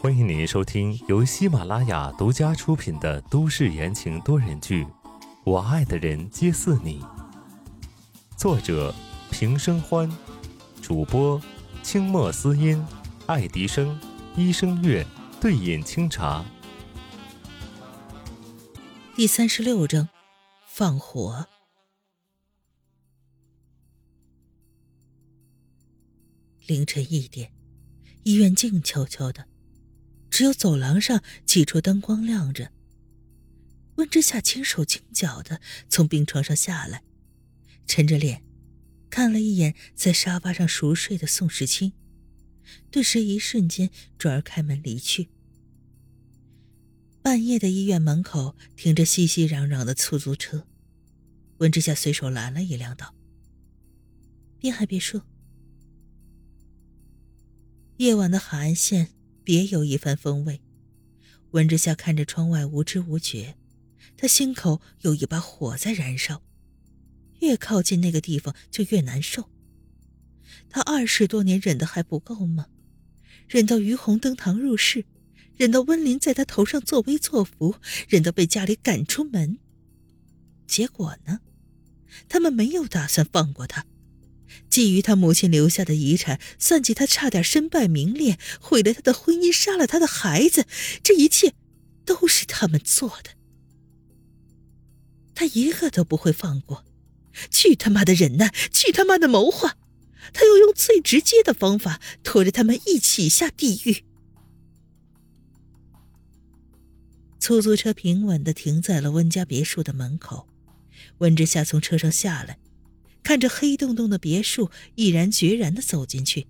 欢迎您收听由喜马拉雅独家出品的都市言情多人剧《我爱的人皆似你》，作者平生欢，主播清墨思音、爱迪生、一生月、对饮清茶。第三十六章，放火。凌晨一点，医院静悄悄的，只有走廊上几处灯光亮着。温之夏轻手轻脚的从病床上下来，沉着脸，看了一眼在沙发上熟睡的宋时清，顿时一瞬间转而开门离去。半夜的医院门口停着熙熙攘攘的出租车，温之夏随手拦了一辆，道：“滨海别墅。”夜晚的海岸线别有一番风味。温之夏看着窗外，无知无觉，他心口有一把火在燃烧，越靠近那个地方就越难受。他二十多年忍的还不够吗？忍到于红登堂入室，忍到温林在他头上作威作福，忍到被家里赶出门。结果呢？他们没有打算放过他。觊觎他母亲留下的遗产，算计他差点身败名裂，毁了他的婚姻，杀了他的孩子，这一切都是他们做的。他一个都不会放过。去他妈的忍耐，去他妈的谋划！他要用最直接的方法拖着他们一起下地狱。出租车平稳的停在了温家别墅的门口，温之夏从车上下来。看着黑洞洞的别墅，毅然决然的走进去。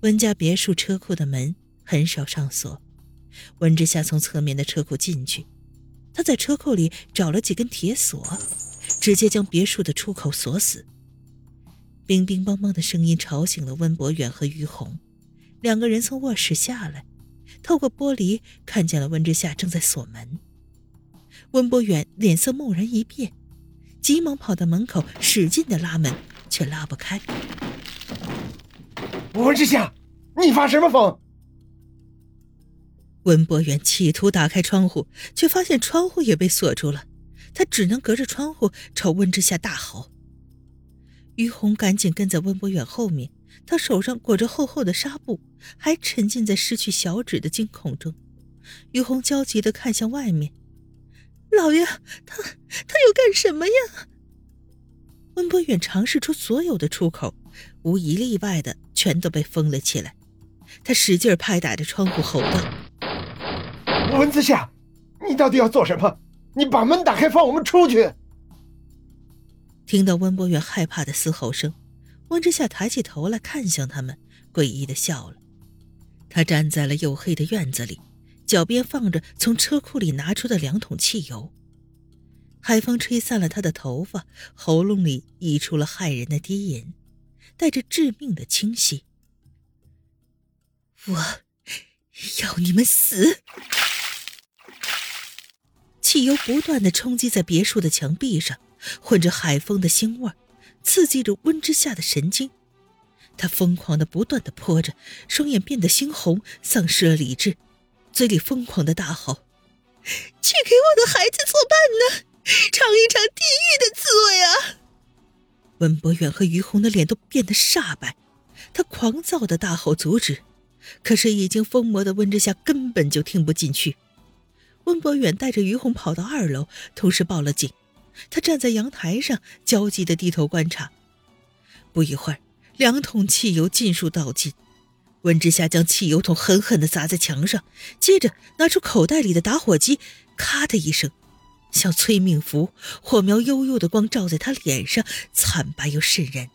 温家别墅车库的门很少上锁，温之夏从侧面的车库进去，他在车库里找了几根铁锁，直接将别墅的出口锁死。冰冰梆梆的声音吵醒了温博远和于红，两个人从卧室下来，透过玻璃看见了温之夏正在锁门。温博远脸色蓦然一变。急忙跑到门口，使劲的拉门，却拉不开。温之夏，你发什么疯？温博远企图打开窗户，却发现窗户也被锁住了，他只能隔着窗户朝温之夏大吼。于红赶紧跟在温博远后面，他手上裹着厚厚的纱布，还沉浸在失去小指的惊恐中。于红焦急的看向外面。老爷，他他要干什么呀？温博远尝试出所有的出口，无一例外的全都被封了起来。他使劲拍打着窗户，吼道：“温子夏，你到底要做什么？你把门打开，放我们出去！”听到温博远害怕的嘶吼声，温之夏抬起头来看向他们，诡异的笑了。他站在了黝黑的院子里。脚边放着从车库里拿出的两桶汽油，海风吹散了他的头发，喉咙里溢出了骇人的低吟，带着致命的清晰。我要你们死！汽油不断的冲击在别墅的墙壁上，混着海风的腥味，刺激着温之夏的神经。他疯狂的不断的泼着，双眼变得猩红，丧失了理智。嘴里疯狂的大吼：“去给我的孩子作伴呢，尝一尝地狱的滋味啊！”温博远和于红的脸都变得煞白，他狂躁的大吼阻止，可是已经疯魔的温之夏根本就听不进去。温博远带着于红跑到二楼，同时报了警。他站在阳台上，焦急的低头观察。不一会儿，两桶汽油尽数倒尽。温之夏将汽油桶狠狠地砸在墙上，接着拿出口袋里的打火机，咔的一声，像催命符，火苗悠悠的光照在他脸上，惨白又渗人。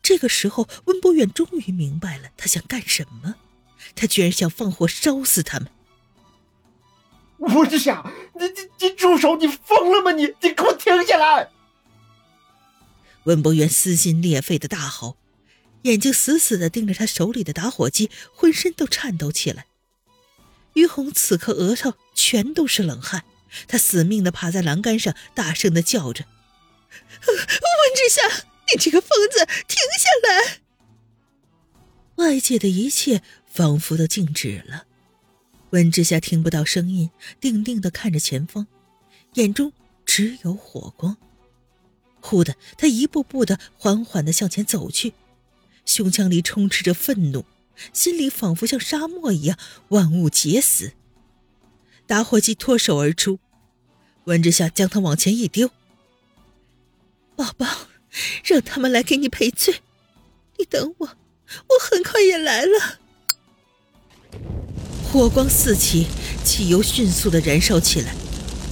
这个时候，温博远终于明白了他想干什么，他居然想放火烧死他们。温之夏，你你你住手！你疯了吗？你你给我停下来！温博远撕心裂肺的大吼。眼睛死死地盯着他手里的打火机，浑身都颤抖起来。于红此刻额头全都是冷汗，他死命地趴在栏杆上，大声地叫着：“温之夏，你这个疯子，停下来！”外界的一切仿佛都静止了。温之夏听不到声音，定定地看着前方，眼中只有火光。忽的，他一步步的缓缓的向前走去，胸腔里充斥着愤怒，心里仿佛像沙漠一样，万物皆死。打火机脱手而出，温之夏将它往前一丢：“宝宝，让他们来给你赔罪，你等我，我很快也来了。”火光四起，汽油迅速的燃烧起来，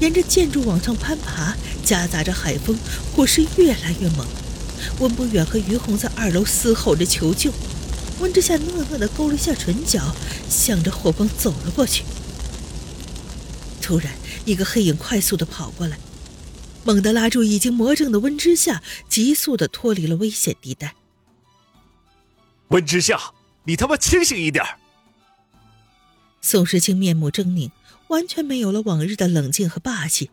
沿着建筑往上攀爬，夹杂着海风，火势越来越猛。温博远和于红在二楼嘶吼着求救。温之夏讷讷的勾了下唇角，向着火光走了过去。突然，一个黑影快速的跑过来，猛地拉住已经魔怔的温之夏，急速的脱离了危险地带。温之夏，你他妈清醒一点！宋时清面目狰狞，完全没有了往日的冷静和霸气，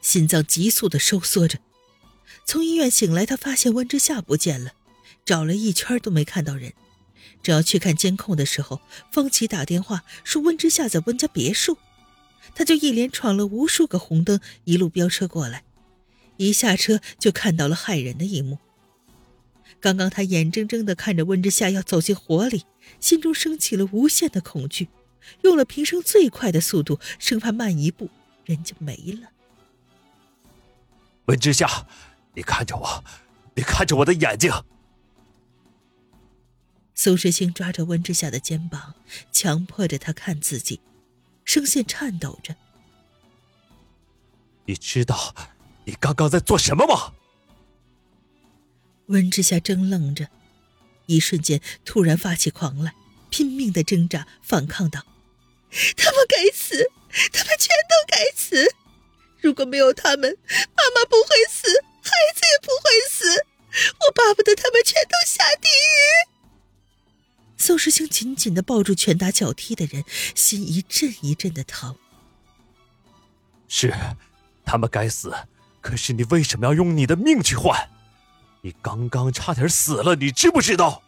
心脏急速的收缩着。从医院醒来，他发现温之夏不见了，找了一圈都没看到人。正要去看监控的时候，方琦打电话说温之夏在温家别墅，他就一连闯了无数个红灯，一路飙车过来。一下车就看到了骇人的一幕。刚刚他眼睁睁的看着温之夏要走进火里，心中升起了无限的恐惧。用了平生最快的速度，生怕慢一步人就没了。温之夏，你看着我，你看着我的眼睛。苏世清抓着温之夏的肩膀，强迫着他看自己，声线颤抖着：“你知道你刚刚在做什么吗？”温之夏怔愣着，一瞬间突然发起狂来，拼命的挣扎反抗道。他们该死，他们全都该死。如果没有他们，妈妈不会死，孩子也不会死。我巴不得他们全都下地狱。宋时清紧紧的抱住拳打脚踢的人，心一阵一阵的疼。是，他们该死。可是你为什么要用你的命去换？你刚刚差点死了，你知不知道？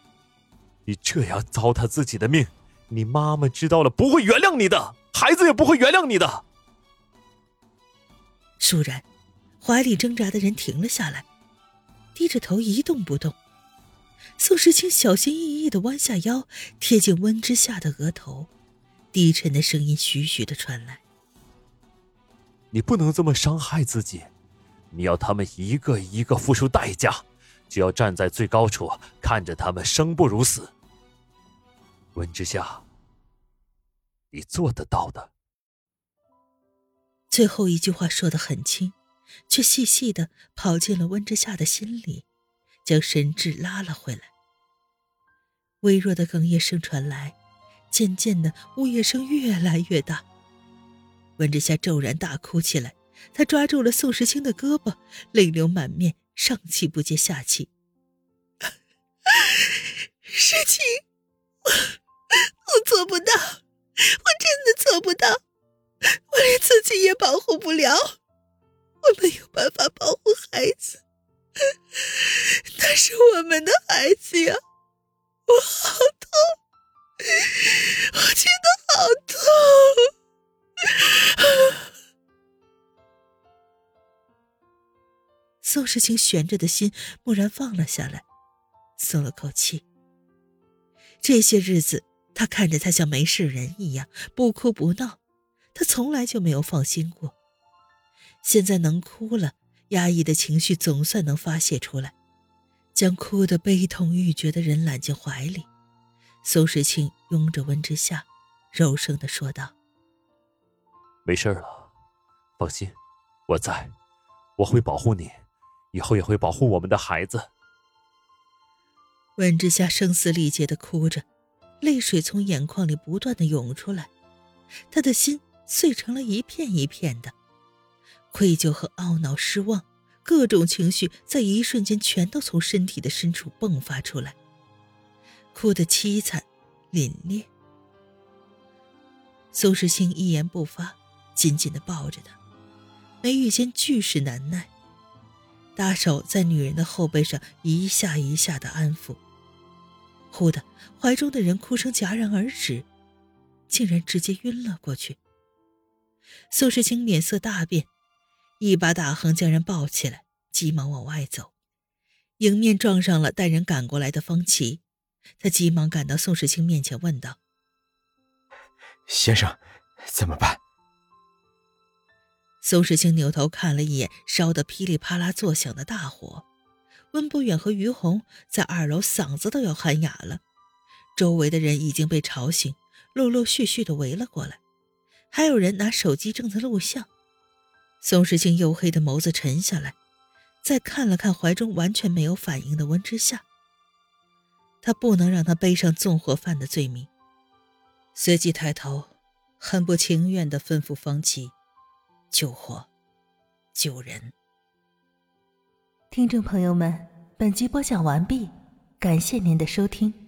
你这样糟蹋自己的命。你妈妈知道了不会原谅你的，孩子也不会原谅你的。倏然，怀里挣扎的人停了下来，低着头一动不动。宋时清小心翼翼的弯下腰，贴近温之夏的额头，低沉的声音徐徐的传来：“你不能这么伤害自己，你要他们一个一个付出代价，就要站在最高处，看着他们生不如死。”温之夏，你做得到的。最后一句话说得很轻，却细细的跑进了温之夏的心里，将神智拉了回来。微弱的哽咽声传来，渐渐的，呜咽声越来越大。温之夏骤然大哭起来，他抓住了宋时清的胳膊，泪流满面，上气不接下气。时清。我做不到，我真的做不到，我连自己也保护不了，我没有办法保护孩子，那是我们的孩子呀，我好痛，我觉得好痛。宋时清悬着的心蓦然放了下来，松了口气。这些日子。他看着他像没事人一样不哭不闹，他从来就没有放心过。现在能哭了，压抑的情绪总算能发泄出来，将哭得悲痛欲绝的人揽进怀里。苏时清拥着温之夏，柔声的说道：“没事了，放心，我在，我会保护你，以后也会保护我们的孩子。”温之夏声嘶力竭的哭着。泪水从眼眶里不断的涌出来，他的心碎成了一片一片的，愧疚和懊恼、失望，各种情绪在一瞬间全都从身体的深处迸发出来，哭得凄惨、凛冽。苏世清一言不发，紧紧的抱着他，眉宇间俱是难耐，大手在女人的后背上一下一下的安抚。忽的，怀中的人哭声戛然而止，竟然直接晕了过去。苏世清脸色大变，一把大横将人抱起来，急忙往外走，迎面撞上了带人赶过来的方琦。他急忙赶到宋世清面前，问道：“先生，怎么办？”宋世清扭头看了一眼烧得噼里啪啦作响的大火，温不远和于红在二楼嗓子都要喊哑了，周围的人已经被吵醒，陆陆续续的围了过来。还有人拿手机正在录像，宋时清黝黑的眸子沉下来，再看了看怀中完全没有反应的温之夏，他不能让他背上纵火犯的罪名，随即抬头，很不情愿地吩咐方琦：“救火，救人。”听众朋友们，本集播讲完毕，感谢您的收听。